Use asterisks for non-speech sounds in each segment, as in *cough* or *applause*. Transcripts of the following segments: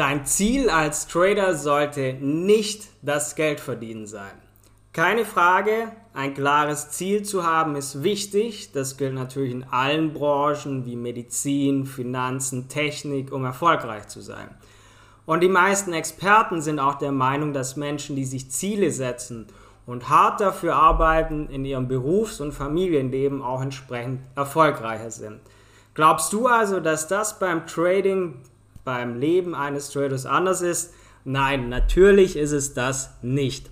Dein Ziel als Trader sollte nicht das Geldverdienen sein. Keine Frage, ein klares Ziel zu haben ist wichtig. Das gilt natürlich in allen Branchen wie Medizin, Finanzen, Technik, um erfolgreich zu sein. Und die meisten Experten sind auch der Meinung, dass Menschen, die sich Ziele setzen und hart dafür arbeiten, in ihrem Berufs- und Familienleben auch entsprechend erfolgreicher sind. Glaubst du also, dass das beim Trading beim Leben eines Traders anders ist? Nein, natürlich ist es das nicht.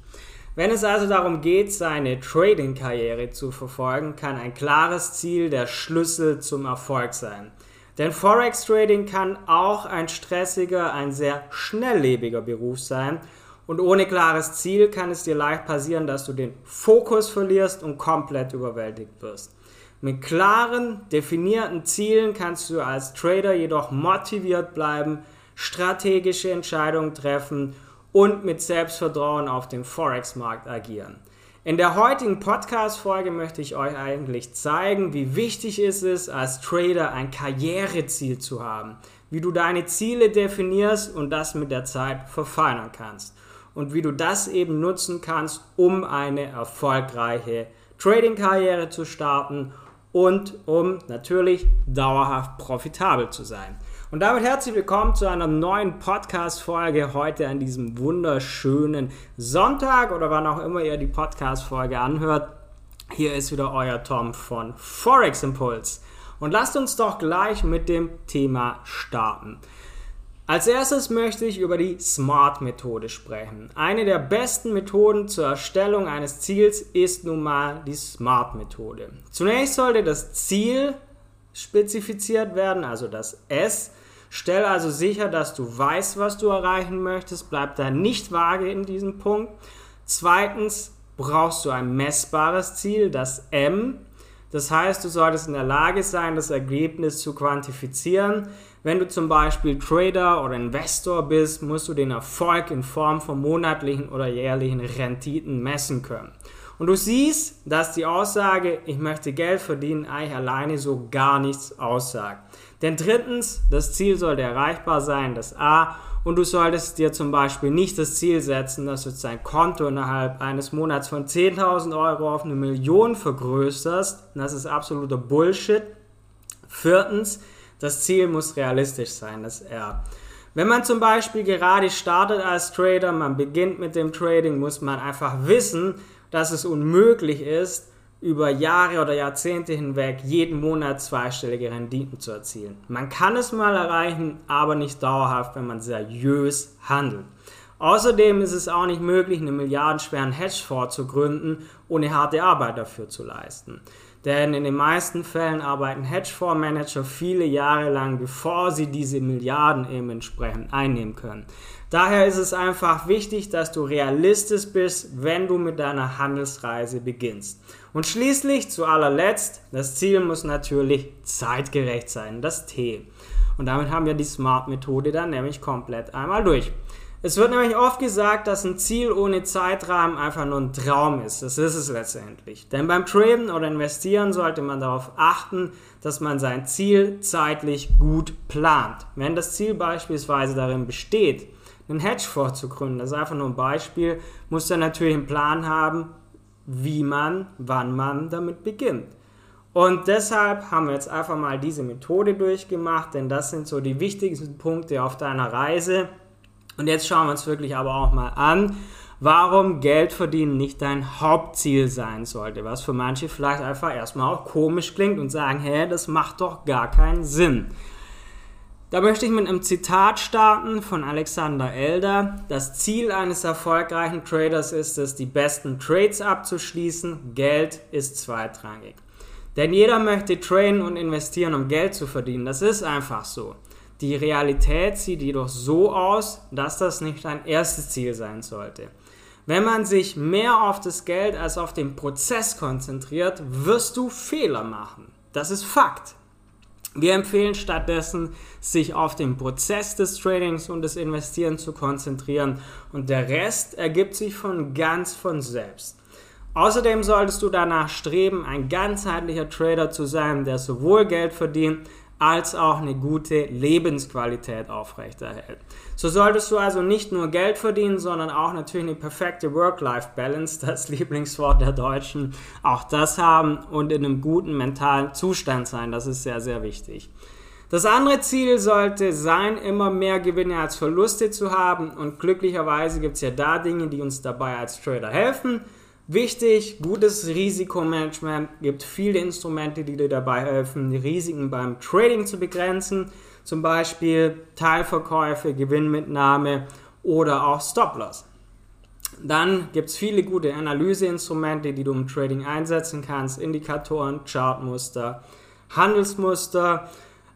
Wenn es also darum geht, seine Trading-Karriere zu verfolgen, kann ein klares Ziel der Schlüssel zum Erfolg sein. Denn Forex Trading kann auch ein stressiger, ein sehr schnelllebiger Beruf sein. Und ohne klares Ziel kann es dir leicht passieren, dass du den Fokus verlierst und komplett überwältigt wirst. Mit klaren, definierten Zielen kannst du als Trader jedoch motiviert bleiben, strategische Entscheidungen treffen und mit Selbstvertrauen auf dem Forex-Markt agieren. In der heutigen Podcast-Folge möchte ich euch eigentlich zeigen, wie wichtig es ist, als Trader ein Karriereziel zu haben, wie du deine Ziele definierst und das mit der Zeit verfeinern kannst und wie du das eben nutzen kannst, um eine erfolgreiche Trading-Karriere zu starten und um natürlich dauerhaft profitabel zu sein. Und damit herzlich willkommen zu einer neuen Podcast-Folge heute an diesem wunderschönen Sonntag oder wann auch immer ihr die Podcast-Folge anhört. Hier ist wieder euer Tom von Forex Impulse. Und lasst uns doch gleich mit dem Thema starten. Als erstes möchte ich über die SMART-Methode sprechen. Eine der besten Methoden zur Erstellung eines Ziels ist nun mal die SMART-Methode. Zunächst sollte das Ziel spezifiziert werden, also das S. Stell also sicher, dass du weißt, was du erreichen möchtest. Bleib da nicht vage in diesem Punkt. Zweitens brauchst du ein messbares Ziel, das M. Das heißt, du solltest in der Lage sein, das Ergebnis zu quantifizieren. Wenn du zum Beispiel Trader oder Investor bist, musst du den Erfolg in Form von monatlichen oder jährlichen Renditen messen können. Und du siehst, dass die Aussage, ich möchte Geld verdienen, eigentlich alleine so gar nichts aussagt. Denn drittens, das Ziel sollte erreichbar sein, das A. Und du solltest dir zum Beispiel nicht das Ziel setzen, dass du dein Konto innerhalb eines Monats von 10.000 Euro auf eine Million vergrößerst. Das ist absoluter Bullshit. Viertens, das Ziel muss realistisch sein, das R. Wenn man zum Beispiel gerade startet als Trader, man beginnt mit dem Trading, muss man einfach wissen, dass es unmöglich ist, über Jahre oder Jahrzehnte hinweg jeden Monat zweistellige Renditen zu erzielen. Man kann es mal erreichen, aber nicht dauerhaft, wenn man seriös handelt. Außerdem ist es auch nicht möglich, einen milliardenschweren Hedgefonds zu gründen, ohne harte Arbeit dafür zu leisten. Denn in den meisten Fällen arbeiten Hedgefondsmanager viele Jahre lang, bevor sie diese Milliarden eben entsprechend einnehmen können. Daher ist es einfach wichtig, dass du realistisch bist, wenn du mit deiner Handelsreise beginnst. Und schließlich, zu allerletzt, das Ziel muss natürlich zeitgerecht sein, das T. Und damit haben wir die Smart-Methode dann nämlich komplett einmal durch. Es wird nämlich oft gesagt, dass ein Ziel ohne Zeitrahmen einfach nur ein Traum ist. Das ist es letztendlich. Denn beim Traden oder Investieren sollte man darauf achten, dass man sein Ziel zeitlich gut plant. Wenn das Ziel beispielsweise darin besteht, einen Hedgefonds zu gründen, das ist einfach nur ein Beispiel, muss er natürlich einen Plan haben, wie man, wann man damit beginnt. Und deshalb haben wir jetzt einfach mal diese Methode durchgemacht, denn das sind so die wichtigsten Punkte auf deiner Reise und jetzt schauen wir uns wirklich aber auch mal an, warum Geld verdienen nicht dein Hauptziel sein sollte. Was für manche vielleicht einfach erstmal auch komisch klingt und sagen, hä, das macht doch gar keinen Sinn. Da möchte ich mit einem Zitat starten von Alexander Elder. Das Ziel eines erfolgreichen Traders ist es, die besten Trades abzuschließen. Geld ist zweitrangig. Denn jeder möchte traden und investieren, um Geld zu verdienen. Das ist einfach so. Die Realität sieht jedoch so aus, dass das nicht dein erstes Ziel sein sollte. Wenn man sich mehr auf das Geld als auf den Prozess konzentriert, wirst du Fehler machen. Das ist Fakt. Wir empfehlen stattdessen, sich auf den Prozess des Tradings und des Investierens zu konzentrieren und der Rest ergibt sich von ganz von selbst. Außerdem solltest du danach streben, ein ganzheitlicher Trader zu sein, der sowohl Geld verdient, als auch eine gute Lebensqualität aufrechterhält. So solltest du also nicht nur Geld verdienen, sondern auch natürlich eine perfekte Work-Life-Balance, *laughs* das Lieblingswort der Deutschen, auch das haben und in einem guten mentalen Zustand sein. Das ist sehr, sehr wichtig. Das andere Ziel sollte sein, immer mehr Gewinne als Verluste zu haben und glücklicherweise gibt es ja da Dinge, die uns dabei als Trader helfen. Wichtig, gutes Risikomanagement, gibt viele Instrumente, die dir dabei helfen, die Risiken beim Trading zu begrenzen, zum Beispiel Teilverkäufe, Gewinnmitnahme oder auch Stop-Loss. Dann gibt es viele gute Analyseinstrumente, die du im Trading einsetzen kannst, Indikatoren, Chartmuster, Handelsmuster.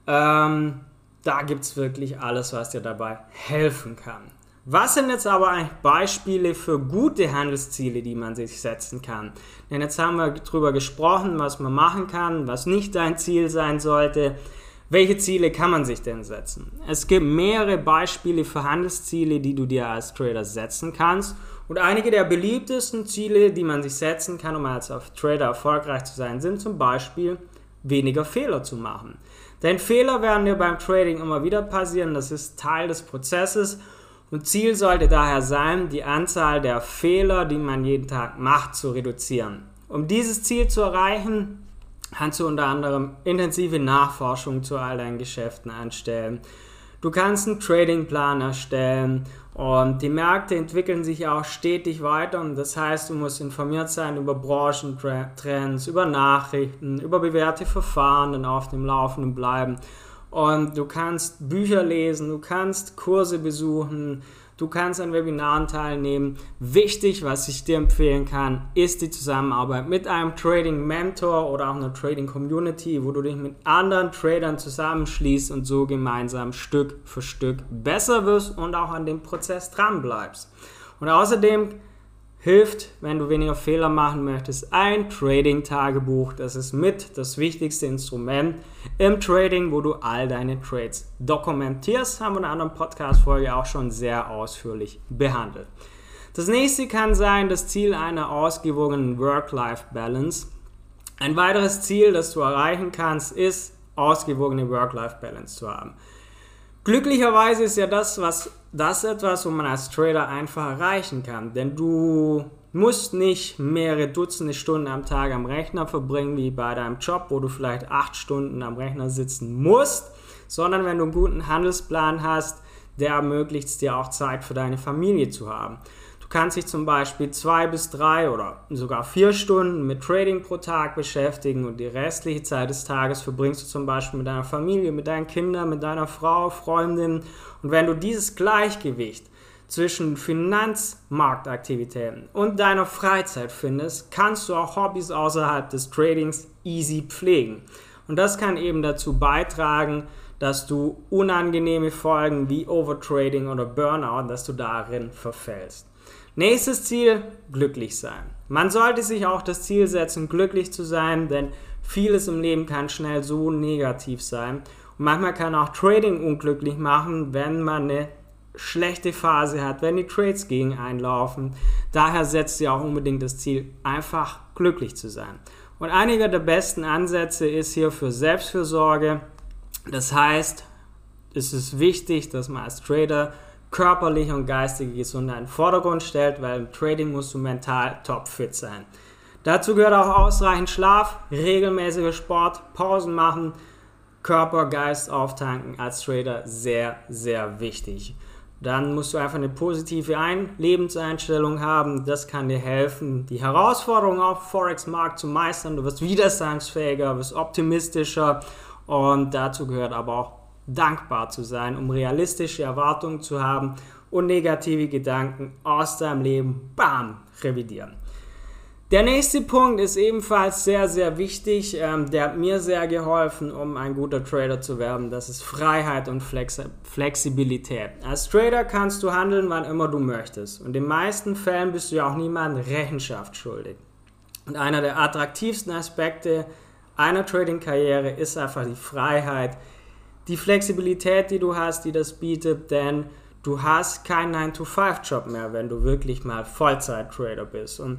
Ähm, da gibt es wirklich alles, was dir dabei helfen kann. Was sind jetzt aber eigentlich Beispiele für gute Handelsziele, die man sich setzen kann? Denn jetzt haben wir darüber gesprochen, was man machen kann, was nicht dein Ziel sein sollte. Welche Ziele kann man sich denn setzen? Es gibt mehrere Beispiele für Handelsziele, die du dir als Trader setzen kannst. Und einige der beliebtesten Ziele, die man sich setzen kann, um als Trader erfolgreich zu sein, sind zum Beispiel weniger Fehler zu machen. Denn Fehler werden dir beim Trading immer wieder passieren, das ist Teil des Prozesses und Ziel sollte daher sein, die Anzahl der Fehler, die man jeden Tag macht, zu reduzieren. Um dieses Ziel zu erreichen, kannst du unter anderem intensive Nachforschung zu all deinen Geschäften anstellen. Du kannst einen Tradingplan erstellen und die Märkte entwickeln sich auch stetig weiter und das heißt, du musst informiert sein über Branchentrends, über Nachrichten, über bewährte Verfahren und auf dem Laufenden bleiben. Und du kannst Bücher lesen, du kannst Kurse besuchen, du kannst an Webinaren teilnehmen. Wichtig, was ich dir empfehlen kann, ist die Zusammenarbeit mit einem Trading Mentor oder auch einer Trading Community, wo du dich mit anderen Tradern zusammenschließt und so gemeinsam Stück für Stück besser wirst und auch an dem Prozess dran bleibst. Und außerdem hilft, wenn du weniger Fehler machen möchtest, ein Trading-Tagebuch. Das ist mit das wichtigste Instrument im Trading, wo du all deine Trades dokumentierst. Haben wir in einer anderen Podcast-Folge auch schon sehr ausführlich behandelt. Das nächste kann sein das Ziel einer ausgewogenen Work-Life-Balance. Ein weiteres Ziel, das du erreichen kannst, ist ausgewogene Work-Life-Balance zu haben. Glücklicherweise ist ja das, was das etwas, wo man als Trader einfach erreichen kann, denn du musst nicht mehrere Dutzende Stunden am Tag am Rechner verbringen, wie bei deinem Job, wo du vielleicht acht Stunden am Rechner sitzen musst, sondern wenn du einen guten Handelsplan hast, der ermöglicht es dir auch Zeit für deine Familie zu haben kannst dich zum Beispiel zwei bis drei oder sogar vier Stunden mit Trading pro Tag beschäftigen und die restliche Zeit des Tages verbringst du zum Beispiel mit deiner Familie, mit deinen Kindern, mit deiner Frau, Freundin. Und wenn du dieses Gleichgewicht zwischen Finanzmarktaktivitäten und deiner Freizeit findest, kannst du auch Hobbys außerhalb des Tradings easy pflegen. Und das kann eben dazu beitragen, dass du unangenehme Folgen wie Overtrading oder Burnout, dass du darin verfällst. Nächstes Ziel, glücklich sein. Man sollte sich auch das Ziel setzen, glücklich zu sein, denn vieles im Leben kann schnell so negativ sein. Und manchmal kann auch Trading unglücklich machen, wenn man eine schlechte Phase hat, wenn die Trades gegen einlaufen. Daher setzt ihr auch unbedingt das Ziel, einfach glücklich zu sein. Und einiger der besten Ansätze ist hier für Selbstfürsorge. Das heißt, es ist wichtig, dass man als Trader körperliche und geistige Gesundheit in den Vordergrund stellt, weil im Trading musst du mental topfit sein. Dazu gehört auch ausreichend Schlaf, regelmäßiger Sport, Pausen machen, Körper, Geist auftanken als Trader sehr, sehr wichtig. Dann musst du einfach eine positive Ein Lebenseinstellung haben. Das kann dir helfen, die Herausforderungen auf Forex-Markt zu meistern. Du wirst widerstandsfähiger, wirst optimistischer und dazu gehört aber auch dankbar zu sein, um realistische Erwartungen zu haben und negative Gedanken aus deinem Leben, bam, revidieren. Der nächste Punkt ist ebenfalls sehr, sehr wichtig. Ähm, der hat mir sehr geholfen, um ein guter Trader zu werden. Das ist Freiheit und Flexi Flexibilität. Als Trader kannst du handeln, wann immer du möchtest. Und in den meisten Fällen bist du ja auch niemandem Rechenschaft schuldig. Und einer der attraktivsten Aspekte einer Trading-Karriere ist einfach die Freiheit, die Flexibilität, die du hast, die das bietet, denn du hast keinen 9-to-5-Job mehr, wenn du wirklich mal Vollzeit-Trader bist. Und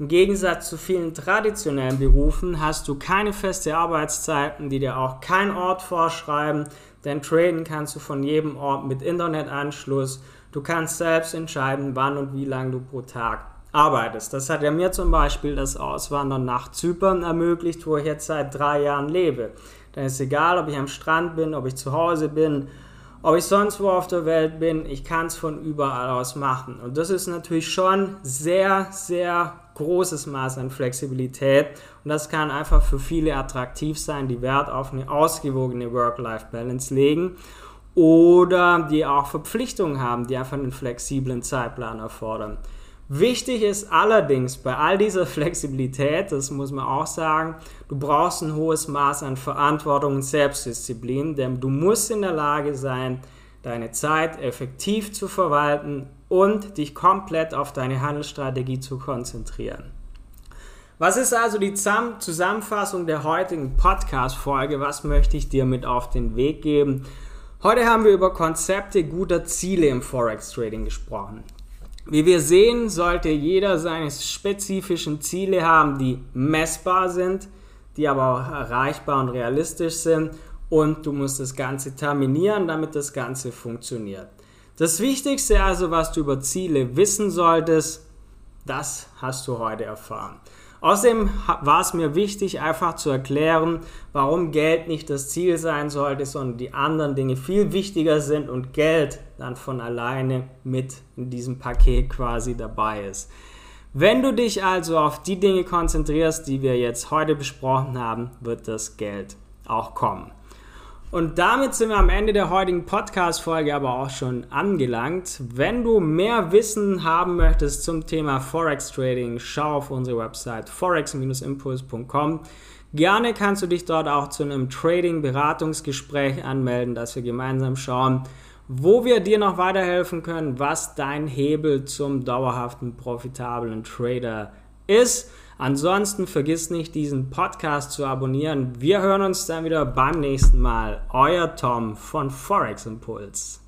Im Gegensatz zu vielen traditionellen Berufen hast du keine feste Arbeitszeiten, die dir auch kein Ort vorschreiben, denn traden kannst du von jedem Ort mit Internetanschluss. Du kannst selbst entscheiden, wann und wie lange du pro Tag arbeitest. Das hat ja mir zum Beispiel das Auswandern nach Zypern ermöglicht, wo ich jetzt seit drei Jahren lebe. Dann ist egal, ob ich am Strand bin, ob ich zu Hause bin, ob ich sonst wo auf der Welt bin, ich kann es von überall aus machen. Und das ist natürlich schon sehr, sehr großes Maß an Flexibilität und das kann einfach für viele attraktiv sein, die Wert auf eine ausgewogene Work-Life-Balance legen oder die auch Verpflichtungen haben, die einfach einen flexiblen Zeitplan erfordern. Wichtig ist allerdings bei all dieser Flexibilität, das muss man auch sagen, du brauchst ein hohes Maß an Verantwortung und Selbstdisziplin, denn du musst in der Lage sein, deine Zeit effektiv zu verwalten und dich komplett auf deine Handelsstrategie zu konzentrieren. Was ist also die Zusammenfassung der heutigen Podcast-Folge? Was möchte ich dir mit auf den Weg geben? Heute haben wir über Konzepte guter Ziele im Forex-Trading gesprochen. Wie wir sehen, sollte jeder seine spezifischen Ziele haben, die messbar sind, die aber auch erreichbar und realistisch sind und du musst das Ganze terminieren, damit das Ganze funktioniert. Das Wichtigste also, was du über Ziele wissen solltest, das hast du heute erfahren. Außerdem war es mir wichtig, einfach zu erklären, warum Geld nicht das Ziel sein sollte, sondern die anderen Dinge viel wichtiger sind und Geld dann von alleine mit in diesem Paket quasi dabei ist. Wenn du dich also auf die Dinge konzentrierst, die wir jetzt heute besprochen haben, wird das Geld auch kommen. Und damit sind wir am Ende der heutigen Podcast-Folge aber auch schon angelangt. Wenn du mehr Wissen haben möchtest zum Thema Forex Trading, schau auf unsere Website forex-impuls.com. Gerne kannst du dich dort auch zu einem Trading-Beratungsgespräch anmelden, dass wir gemeinsam schauen, wo wir dir noch weiterhelfen können, was dein Hebel zum dauerhaften, profitablen Trader ist. Ansonsten vergiss nicht, diesen Podcast zu abonnieren. Wir hören uns dann wieder beim nächsten Mal. Euer Tom von Forex Impuls.